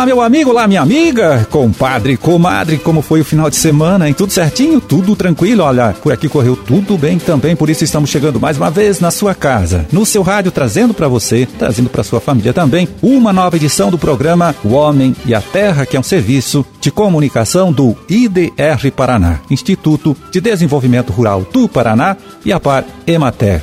Olá, meu amigo, olá, minha amiga, compadre, comadre, como foi o final de semana, hein? Tudo certinho? Tudo tranquilo? Olha, por aqui correu tudo bem também, por isso estamos chegando mais uma vez na sua casa, no seu rádio, trazendo para você, trazendo para sua família também, uma nova edição do programa O Homem e a Terra, que é um serviço de comunicação do IDR Paraná, Instituto de Desenvolvimento Rural do Paraná e a Par Emater.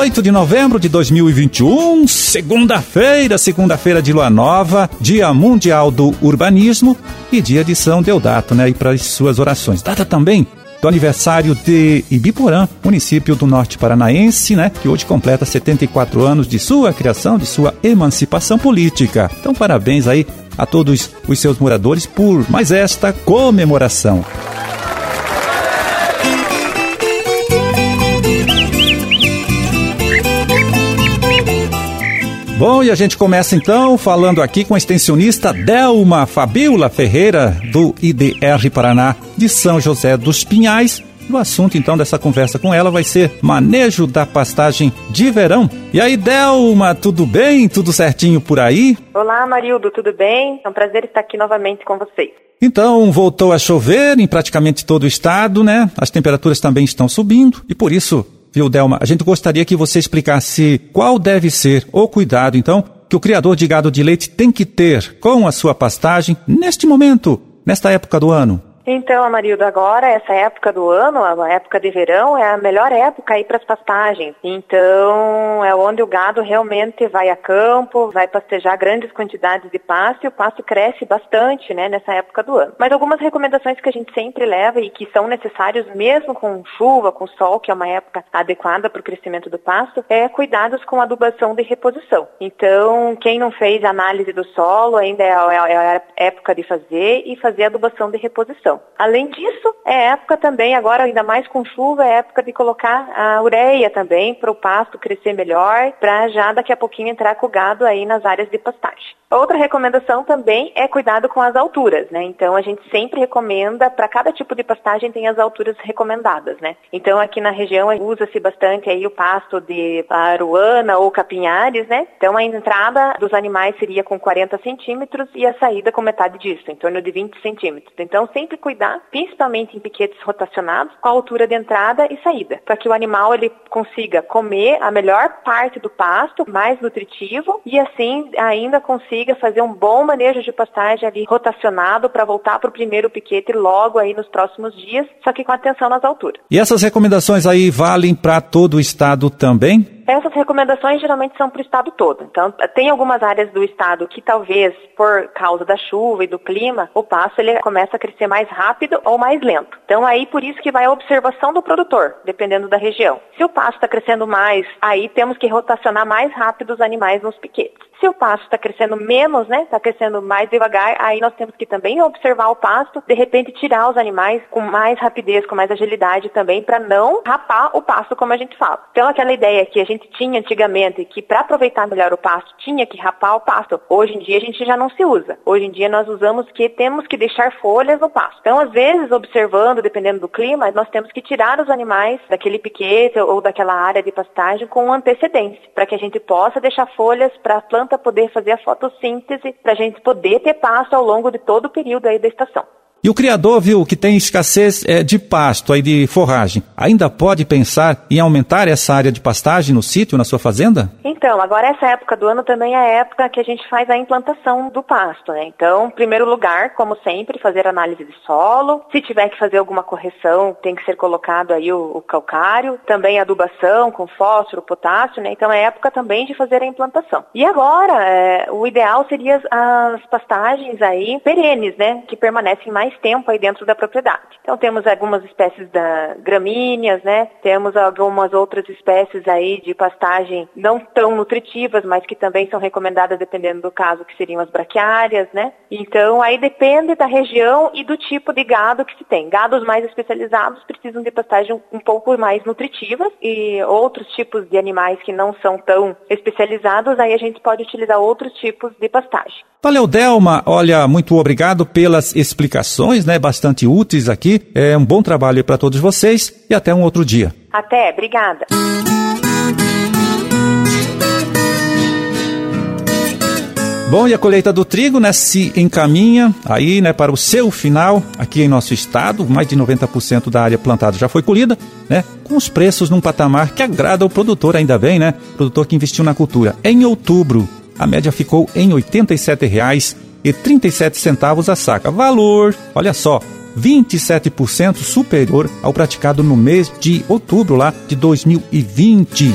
8 de novembro de 2021, segunda-feira, segunda-feira de lua nova, Dia Mundial do Urbanismo e dia de São Deodato, né? E para as suas orações. Data também do aniversário de Ibiporã, município do norte paranaense, né, que hoje completa 74 anos de sua criação, de sua emancipação política. Então, parabéns aí a todos os seus moradores por mais esta comemoração. Bom, e a gente começa então falando aqui com a extensionista Delma Fabiola Ferreira, do IDR Paraná de São José dos Pinhais. O assunto então dessa conversa com ela vai ser manejo da pastagem de verão. E aí, Delma, tudo bem? Tudo certinho por aí? Olá, Marildo, tudo bem? É um prazer estar aqui novamente com vocês. Então, voltou a chover em praticamente todo o estado, né? As temperaturas também estão subindo e por isso viu, Delma? A gente gostaria que você explicasse qual deve ser o cuidado, então, que o criador de gado de leite tem que ter com a sua pastagem neste momento, nesta época do ano. Então, Amarildo, agora, essa época do ano, a época de verão, é a melhor época aí para as pastagens. Então, é onde o gado realmente vai a campo, vai pastejar grandes quantidades de pasto e o pasto cresce bastante, né, nessa época do ano. Mas algumas recomendações que a gente sempre leva e que são necessários mesmo com chuva, com sol, que é uma época adequada para o crescimento do pasto, é cuidados com adubação de reposição. Então, quem não fez análise do solo, ainda é a, é a época de fazer e fazer adubação de reposição. Além disso, é época também, agora ainda mais com chuva, é época de colocar a ureia também para o pasto crescer melhor, para já daqui a pouquinho entrar com o gado aí nas áreas de pastagem. Outra recomendação também é cuidado com as alturas, né? Então a gente sempre recomenda, para cada tipo de pastagem tem as alturas recomendadas, né? Então aqui na região usa-se bastante aí o pasto de aruana ou capinhares, né? Então a entrada dos animais seria com 40 centímetros e a saída com metade disso, em torno de 20 centímetros. Então sempre cuidar, principalmente em piquetes rotacionados, com a altura de entrada e saída, para que o animal ele consiga comer a melhor parte do pasto, mais nutritivo, e assim ainda consiga fazer um bom manejo de pastagem ali rotacionado para voltar para o primeiro piquete logo aí nos próximos dias, só que com atenção nas alturas. E essas recomendações aí valem para todo o estado também? Essas recomendações geralmente são para o estado todo. Então, tem algumas áreas do estado que talvez, por causa da chuva e do clima, o pasto ele começa a crescer mais rápido ou mais lento. Então, aí por isso que vai a observação do produtor, dependendo da região. Se o pasto está crescendo mais, aí temos que rotacionar mais rápido os animais nos piquetes. Se o pasto está crescendo menos, né, está crescendo mais devagar, aí nós temos que também observar o pasto, de repente tirar os animais com mais rapidez, com mais agilidade também, para não rapar o pasto, como a gente fala. Então, aquela ideia que a gente tinha antigamente, que para aproveitar melhor o pasto tinha que rapar o pasto, hoje em dia a gente já não se usa. Hoje em dia nós usamos que temos que deixar folhas no pasto. Então, às vezes, observando, dependendo do clima, nós temos que tirar os animais daquele piquete ou daquela área de pastagem com antecedência, para que a gente possa deixar folhas para a planta poder fazer a fotossíntese para a gente poder ter pasto ao longo de todo o período aí da estação. E o criador viu que tem escassez é, de pasto, aí de forragem. Ainda pode pensar em aumentar essa área de pastagem no sítio, na sua fazenda? Então, agora essa época do ano também é a época que a gente faz a implantação do pasto, né? Então, em primeiro lugar, como sempre, fazer análise de solo. Se tiver que fazer alguma correção, tem que ser colocado aí o, o calcário. Também adubação com fósforo, potássio, né? Então é época também de fazer a implantação. E agora, é, o ideal seria as, as pastagens aí perenes, né? Que permanecem mais mais tempo aí dentro da propriedade. Então temos algumas espécies da gramíneas, né? Temos algumas outras espécies aí de pastagem não tão nutritivas, mas que também são recomendadas dependendo do caso, que seriam as braquiárias, né? Então aí depende da região e do tipo de gado que se tem. Gados mais especializados precisam de pastagem um pouco mais nutritivas e outros tipos de animais que não são tão especializados, aí a gente pode utilizar outros tipos de pastagem. Valeu, Delma. Olha, muito obrigado pelas explicações informações, né, bastante úteis aqui. É um bom trabalho para todos vocês e até um outro dia. Até, obrigada. Bom, e a colheita do trigo, né, se encaminha aí, né, para o seu final aqui em nosso estado. Mais de 90% da área plantada já foi colhida, né, com os preços num patamar que agrada o produtor, ainda bem, né, produtor que investiu na cultura. Em outubro, a média ficou em R$ 87,37 a saca. Valor, olha só, 27% superior ao praticado no mês de outubro lá de 2020.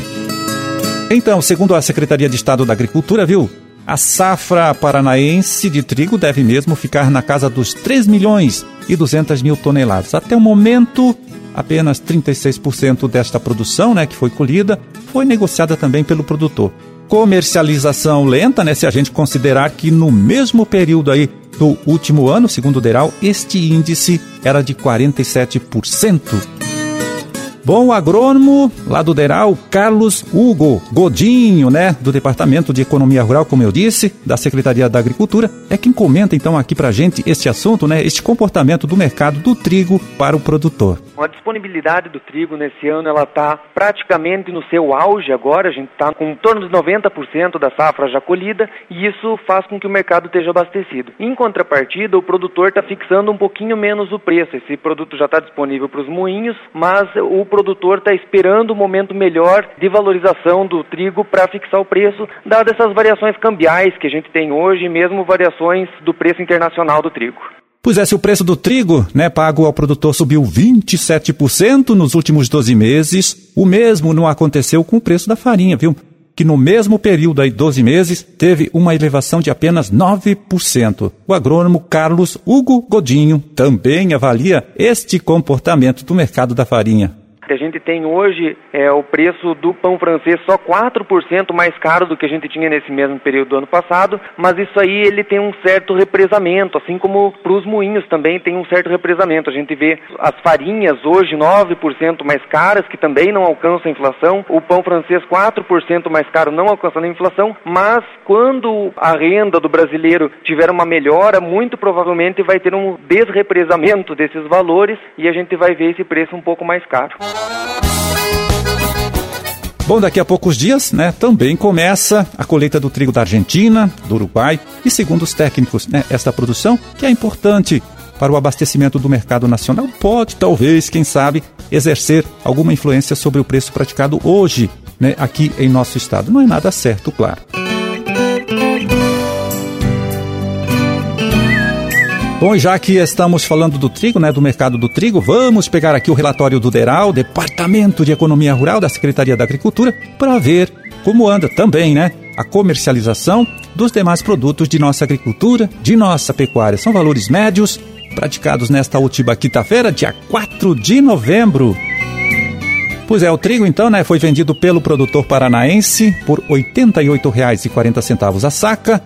Então, segundo a Secretaria de Estado da Agricultura, viu? A safra paranaense de trigo deve mesmo ficar na casa dos 3 milhões e 200 mil toneladas. Até o momento, apenas 36% desta produção, né, que foi colhida, foi negociada também pelo produtor. Comercialização lenta, né, se a gente considerar que no mesmo período aí do último ano, segundo o Deral, este índice era de 47%. Bom, agrônomo lá do Deral, Carlos Hugo Godinho, né, do Departamento de Economia Rural, como eu disse, da Secretaria da Agricultura, é quem comenta então aqui pra gente este assunto, né, este comportamento do mercado do trigo para o produtor. A disponibilidade do trigo nesse ano ela está praticamente no seu auge agora, a gente está com em torno de 90% da safra já colhida e isso faz com que o mercado esteja abastecido. Em contrapartida, o produtor está fixando um pouquinho menos o preço. Esse produto já está disponível para os moinhos, mas o produtor está esperando um momento melhor de valorização do trigo para fixar o preço, dadas essas variações cambiais que a gente tem hoje mesmo variações do preço internacional do trigo. Pois é, se o preço do trigo, né, pago ao produtor subiu 27% nos últimos 12 meses, o mesmo não aconteceu com o preço da farinha, viu? Que no mesmo período aí, 12 meses, teve uma elevação de apenas 9%. O agrônomo Carlos Hugo Godinho também avalia este comportamento do mercado da farinha. A gente tem hoje é, o preço do pão francês só 4% mais caro do que a gente tinha nesse mesmo período do ano passado, mas isso aí ele tem um certo represamento, assim como para os moinhos também tem um certo represamento. A gente vê as farinhas hoje 9% mais caras, que também não alcançam a inflação, o pão francês 4% mais caro, não alcançando a inflação, mas quando a renda do brasileiro tiver uma melhora, muito provavelmente vai ter um desrepresamento desses valores e a gente vai ver esse preço um pouco mais caro. Bom, daqui a poucos dias, né, também começa a colheita do trigo da Argentina, do Uruguai e, segundo os técnicos, né, esta produção, que é importante para o abastecimento do mercado nacional, pode, talvez, quem sabe, exercer alguma influência sobre o preço praticado hoje, né, aqui em nosso estado. Não é nada certo, claro. Bom, já que estamos falando do trigo, né, do mercado do trigo, vamos pegar aqui o relatório do DERAL, Departamento de Economia Rural da Secretaria da Agricultura, para ver como anda também, né, a comercialização dos demais produtos de nossa agricultura, de nossa pecuária. São valores médios praticados nesta última quinta-feira, dia 4 de novembro. Pois é, o trigo então, né, foi vendido pelo produtor paranaense por R$ 88,40 a saca,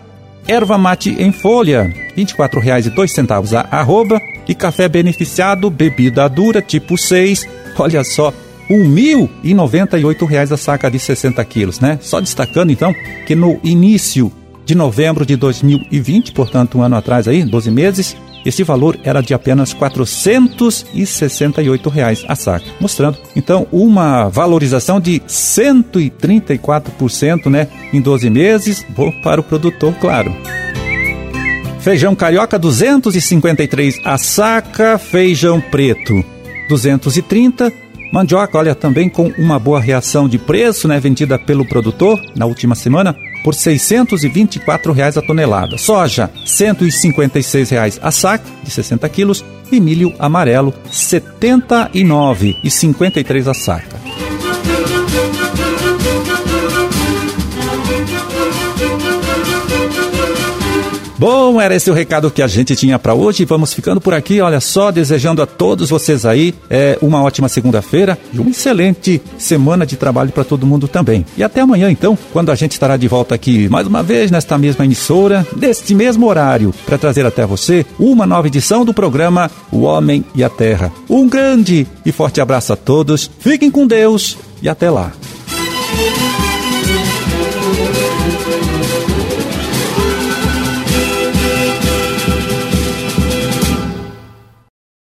erva mate em folha, R$ 24,02 a arroba, e café beneficiado, bebida dura tipo 6, olha só, R$ 1.098 a saca de 60 quilos, né? Só destacando então que no início de novembro de 2020, portanto um ano atrás aí, 12 meses, esse valor era de apenas 468 reais a saca, mostrando então uma valorização de 134%, né, em 12 meses, bom para o produtor, claro. Feijão carioca 253 a saca, feijão preto 230 Mandioca, olha, também com uma boa reação de preço, né, vendida pelo produtor na última semana, por 624 reais a tonelada. Soja, 156 reais a saca, de 60 quilos, e milho amarelo, R$ 79,53 a saca. Bom, era esse o recado que a gente tinha para hoje. Vamos ficando por aqui. Olha só, desejando a todos vocês aí é, uma ótima segunda-feira e uma excelente semana de trabalho para todo mundo também. E até amanhã, então, quando a gente estará de volta aqui mais uma vez nesta mesma emissora, neste mesmo horário, para trazer até você uma nova edição do programa O Homem e a Terra. Um grande e forte abraço a todos. Fiquem com Deus e até lá.